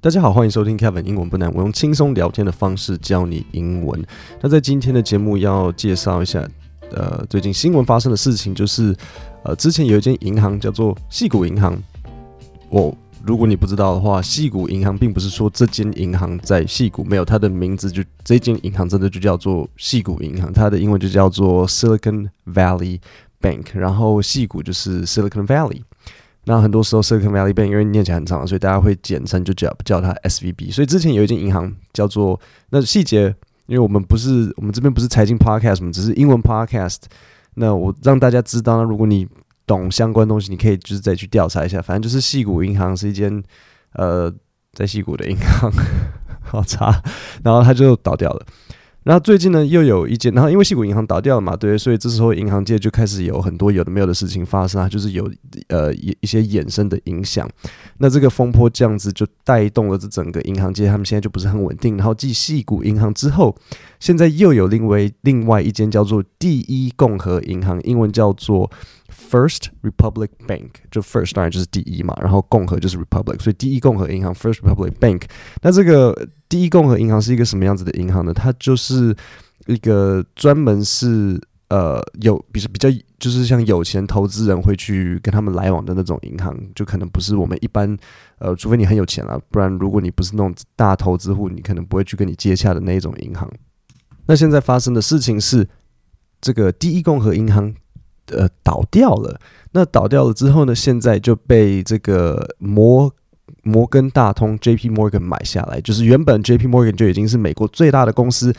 大家好，欢迎收听 Kevin 英文不难，我用轻松聊天的方式教你英文。那在今天的节目要介绍一下，呃，最近新闻发生的事情，就是呃，之前有一间银行叫做矽谷银行。我如果你不知道的话，矽谷银行并不是说这间银行在矽谷，没有它的名字就这间银行真的就叫做矽谷银行，它的英文就叫做 Silicon Valley Bank，然后矽谷就是 Silicon Valley。那很多时候，Silicon Valley Bank 因为念起来很长，所以大家会简称就叫叫它 SVB。所以之前有一间银行叫做那细节，因为我们不是我们这边不是财经 Podcast，我们只是英文 Podcast。那我让大家知道，呢如果你懂相关东西，你可以就是再去调查一下。反正就是矽谷银行是一间呃在矽谷的银行，好差，然后它就倒掉了。然后最近呢，又有一间，然后因为矽谷银行倒掉了嘛，对，所以这时候银行界就开始有很多有的没有的事情发生啊，就是有呃一一些衍生的影响。那这个风波这样子就带动了这整个银行界，他们现在就不是很稳定。然后继矽谷银行之后，现在又有另外另外一间叫做第一共和银行，英文叫做。First Republic Bank 就 First 当然就是第一嘛，然后共和就是 Republic，所以第一共和银行 First Republic Bank。那这个第一共和银行是一个什么样子的银行呢？它就是一个专门是呃有，比如比较就是像有钱投资人会去跟他们来往的那种银行，就可能不是我们一般呃，除非你很有钱了，不然如果你不是那种大投资户，你可能不会去跟你接洽的那一种银行。那现在发生的事情是，这个第一共和银行。呃，倒掉了。那倒掉了之后呢？现在就被这个摩摩根大通 （J.P. Morgan） 买下来。就是原本 J.P. Morgan 就已经是美国最大的公司，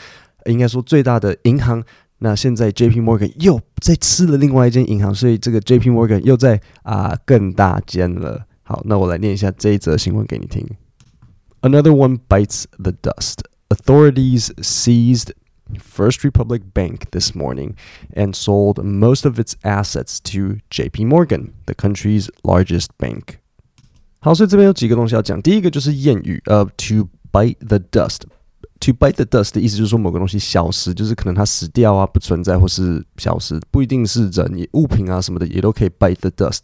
应该说最大的银行。那现在 J.P. Morgan 又在吃了另外一间银行，所以这个 J.P. Morgan 又在啊更大间了。好，那我来念一下这一则新闻给你听。Another one bites the dust. Authorities seized. First Republic Bank this morning and sold most of its assets to J.P. Morgan, the country's largest bank. 好，所以这边有几个东西要讲。第一个就是谚语，呃，to bite the dust。to bite the dust 的意思就是说某个东西消失，就是可能它死掉啊，不存在或是消失，不一定是人，物品啊什么的也都可以 bite the dust。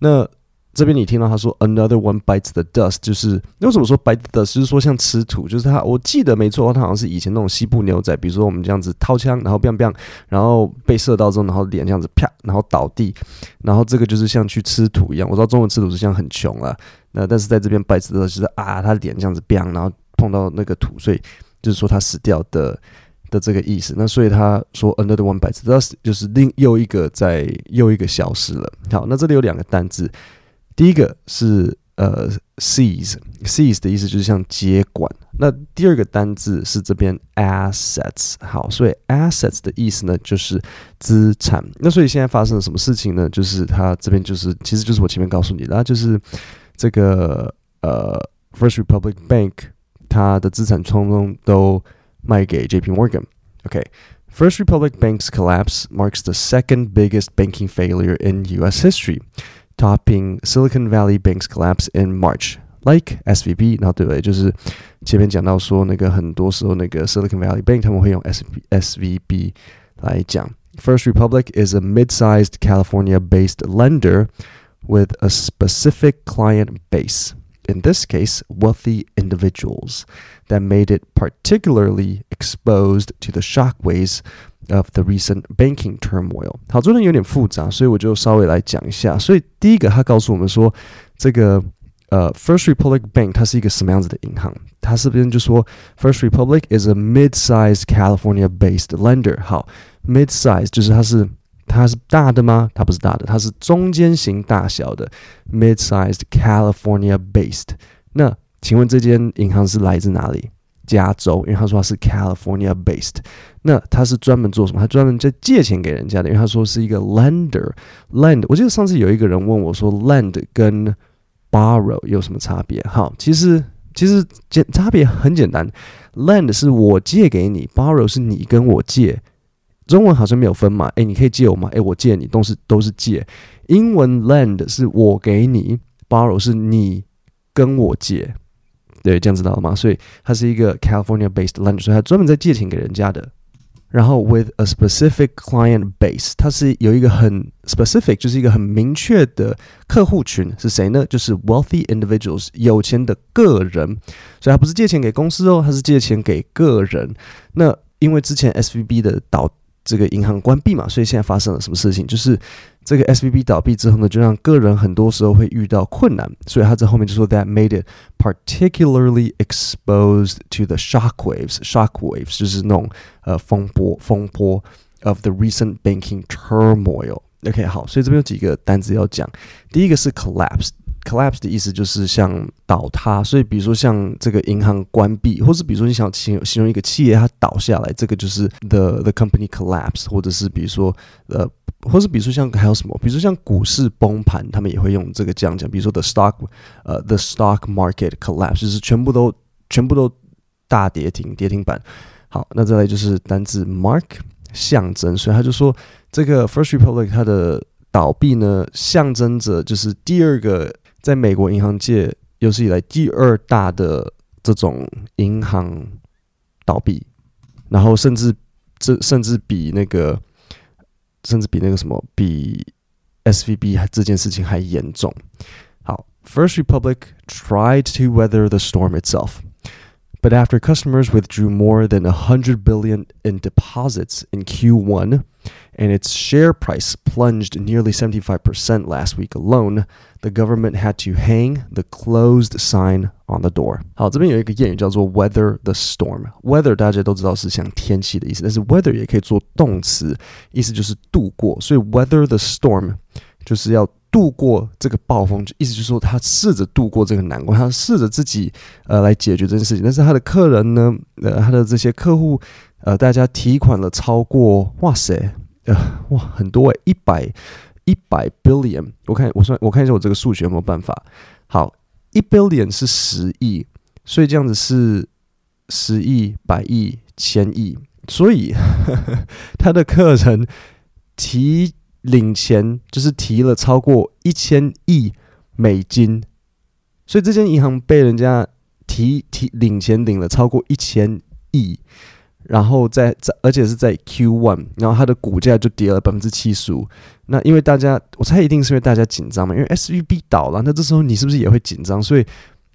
那这边你听到他说 another one bites the dust，就是为什么说 bite the dust，就是说像吃土，就是他我记得没错，他好像是以前那种西部牛仔，比如说我们这样子掏枪，然后 biang biang，然后被射到之后，然后脸这样子啪，然后倒地，然后这个就是像去吃土一样。我知道中文吃土是像很穷啊，那但是在这边 bite the dust 就是啊，他脸这样子 biang，然后碰到那个土，所以就是说他死掉的的这个意思。那所以他说 another one bites the dust，就是另又一个在又一个消失了。好，那这里有两个单字。第一个是呃 seize，seize 的意思就是像接管。那第二个单字是这边 assets，好，所以 assets 的意思呢就是资产。那所以现在发生了什么事情呢？就是它这边就是其实就是我前面告诉你的，就是这个呃 First Republic Bank 它的资产通通都卖给 JP Morgan。OK，First Republic Bank's collapse marks the second biggest banking failure in U.S. history. Topping Silicon Valley Bank's collapse in March, like SVB，然后对不对？就是前面讲到说，那个很多时候那个 Silicon Valley Bank 他们会用 S SVB 来讲。First Republic is a mid-sized California-based lender with a specific client base. In this case, wealthy individuals that made it particularly exposed to the shockwaves of the recent banking turmoil。好，这段有点复杂，所以我就稍微来讲一下。所以第一个，他告诉我们说，这个呃，First Republic Bank 它是一个什么样子的银行？它是不是就说，First Republic is a mid-sized California-based lender。好，mid-size 就是它是 它是大的吗？它不是大的，它是中间型大小的，mid-sized California-based。那请问这间银行是来自哪里？加州，因为他说他是 California based，那他是专门做什么？他专门在借钱给人家的，因为他说是一个 lender，lend。我记得上次有一个人问我说，lend 跟 borrow 有什么差别？好，其实其实简差别很简单，lend 是我借给你，borrow 是你跟我借。中文好像没有分嘛？诶，你可以借我吗？诶，我借你，都是都是借。英文 lend 是我给你，borrow 是你跟我借。对，这样知道了吗？所以它是一个 California-based lender，所以它专门在借钱给人家的。然后 with a specific client base，它是有一个很 specific，就是一个很明确的客户群是谁呢？就是 wealthy individuals，有钱的个人。所以它不是借钱给公司哦，它是借钱给个人。那因为之前 SVB 的倒这个银行关闭嘛，所以现在发生了什么事情？就是这个 SVB 倒闭之后呢，就让个人很多时候会遇到困难。所以他在后面就说 that made it particularly exposed to the shockwaves。shockwaves 就是那种呃风波风波 of the recent banking turmoil。OK，好，所以这边有几个单词要讲。第一个是 collapse。Collapse 的意思就是像倒塌，所以比如说像这个银行关闭，或是比如说你想形形容一个企业它倒下来，这个就是 the the company collapse，或者是比如说呃，或是比如说像还有什么，比如说像股市崩盘，他们也会用这个这样讲，比如说 the stock 呃 the stock market collapse，就是全部都全部都大跌停跌停板。好，那再来就是单字 mark 象征，所以他就说这个 First Republic 它的倒闭呢，象征着就是第二个。在美国银行界有史以来第二大的这种银行倒闭，然后甚至这甚至比那个甚至比那个什么比 SVB 这件事情还严重。好，First Republic tried to weather the storm itself, but after customers withdrew more than a hundred billion in deposits in Q1. And its share price plunged nearly 75% last week alone. The government had to hang the closed sign on the door. 好，这边有一个谚语叫做 weather the storm。weather 大家都知道是像天气的意思，但是 weather 也可以做动词，意思就是度过。所以 weather the storm 就是要度过这个暴风，意思就是说他试着度过这个难关，他试着自己呃来解决这件事情。但是他的客人呢，呃，他的这些客户， 呃，大家提款了超过，哇塞！呃，哇，很多诶，一百一百 billion，我看我算我看一下我这个数学有没有办法。好，一 billion 是十亿，所以这样子是十亿、百亿、千亿，所以 他的客人提领钱就是提了超过一千亿美金，所以这间银行被人家提提领钱领了超过一千亿。然后在在，而且是在 Q1，然后它的股价就跌了百分之七十五。那因为大家，我猜一定是因为大家紧张嘛，因为 SVB 倒了，那这时候你是不是也会紧张？所以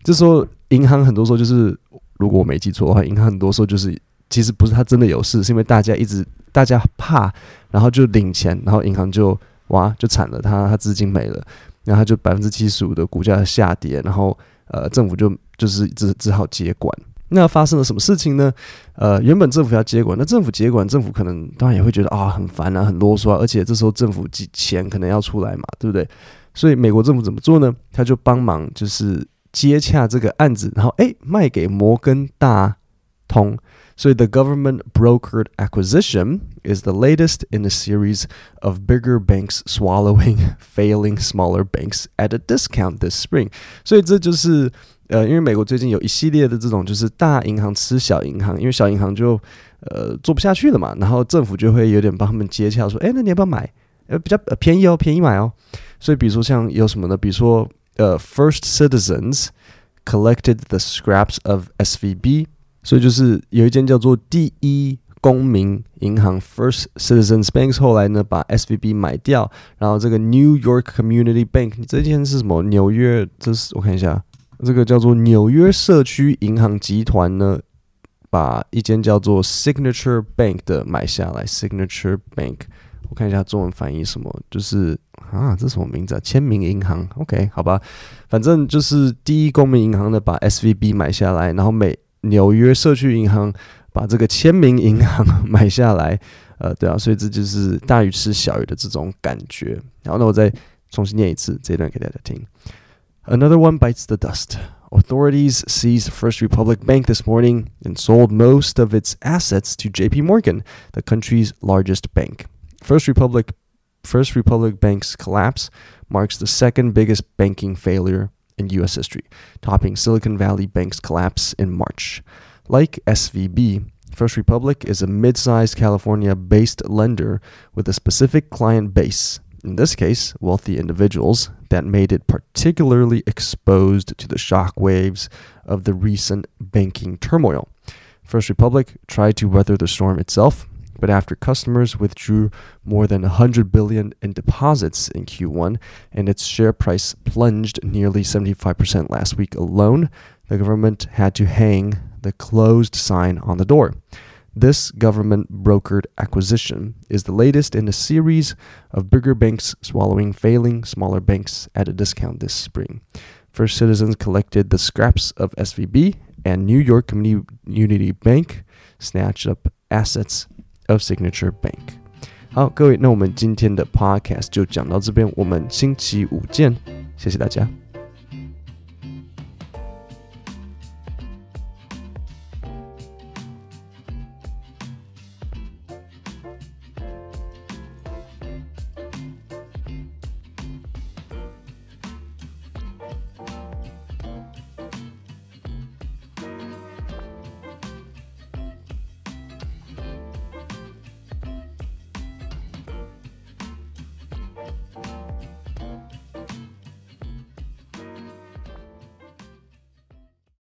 这时候银行很多时候就是，如果我没记错的话，银行很多时候就是，其实不是他真的有事，是因为大家一直大家怕，然后就领钱，然后银行就哇就惨了，他他资金没了，然后他就百分之七十五的股价下跌，然后呃政府就就是只只好接管。那发生了什么事情呢？呃，原本政府要接管，那政府接管，政府可能当然也会觉得啊很烦啊，很啰嗦啊，而且这时候政府钱可能要出来嘛，对不对？所以美国政府怎么做呢？他就帮忙就是接洽这个案子，然后诶卖给摩根大通。所以 the government brokered acquisition is the latest in a series of bigger banks swallowing failing smaller banks at a discount this spring。所以这就是。呃，因为美国最近有一系列的这种，就是大银行吃小银行，因为小银行就呃做不下去了嘛，然后政府就会有点帮他们接洽，说，哎，那你要不要买？呃，比较呃便宜哦，便宜买哦。所以，比如说像有什么呢？比如说，呃，First Citizens collected the scraps of SVB，所以就是有一间叫做第一公民银行 First Citizens Banks，后来呢把 SVB 买掉，然后这个 New York Community Bank，这间是什么？纽约，这是我看一下。这个叫做纽约社区银行集团呢，把一间叫做 Signature Bank 的买下来。Signature Bank，我看一下中文翻译什么，就是啊，这什么名字啊？签名银行。OK，好吧，反正就是第一公民银行呢把 SVB 买下来，然后美纽约社区银行把这个签名银行 买下来。呃，对啊，所以这就是大鱼吃小鱼的这种感觉。然后呢，我再重新念一次这一段给大家听。Another one bites the dust. Authorities seized First Republic Bank this morning and sold most of its assets to JP Morgan, the country's largest bank. First Republic First Republic Bank's collapse marks the second biggest banking failure in US history, topping Silicon Valley Bank's collapse in March. Like SVB, First Republic is a mid-sized California-based lender with a specific client base in this case, wealthy individuals, that made it particularly exposed to the shock waves of the recent banking turmoil. First Republic tried to weather the storm itself, But after customers withdrew more than 100 billion in deposits in Q1 and its share price plunged nearly 75% last week alone, the government had to hang the closed sign on the door. This government brokered acquisition is the latest in a series of bigger banks swallowing failing smaller banks at a discount this spring. First Citizens collected the scraps of SVB, and New York Community Bank snatched up assets of Signature Bank。好，各位，那我们今天的 podcast 就讲到这边，我们星期五见，谢谢大家。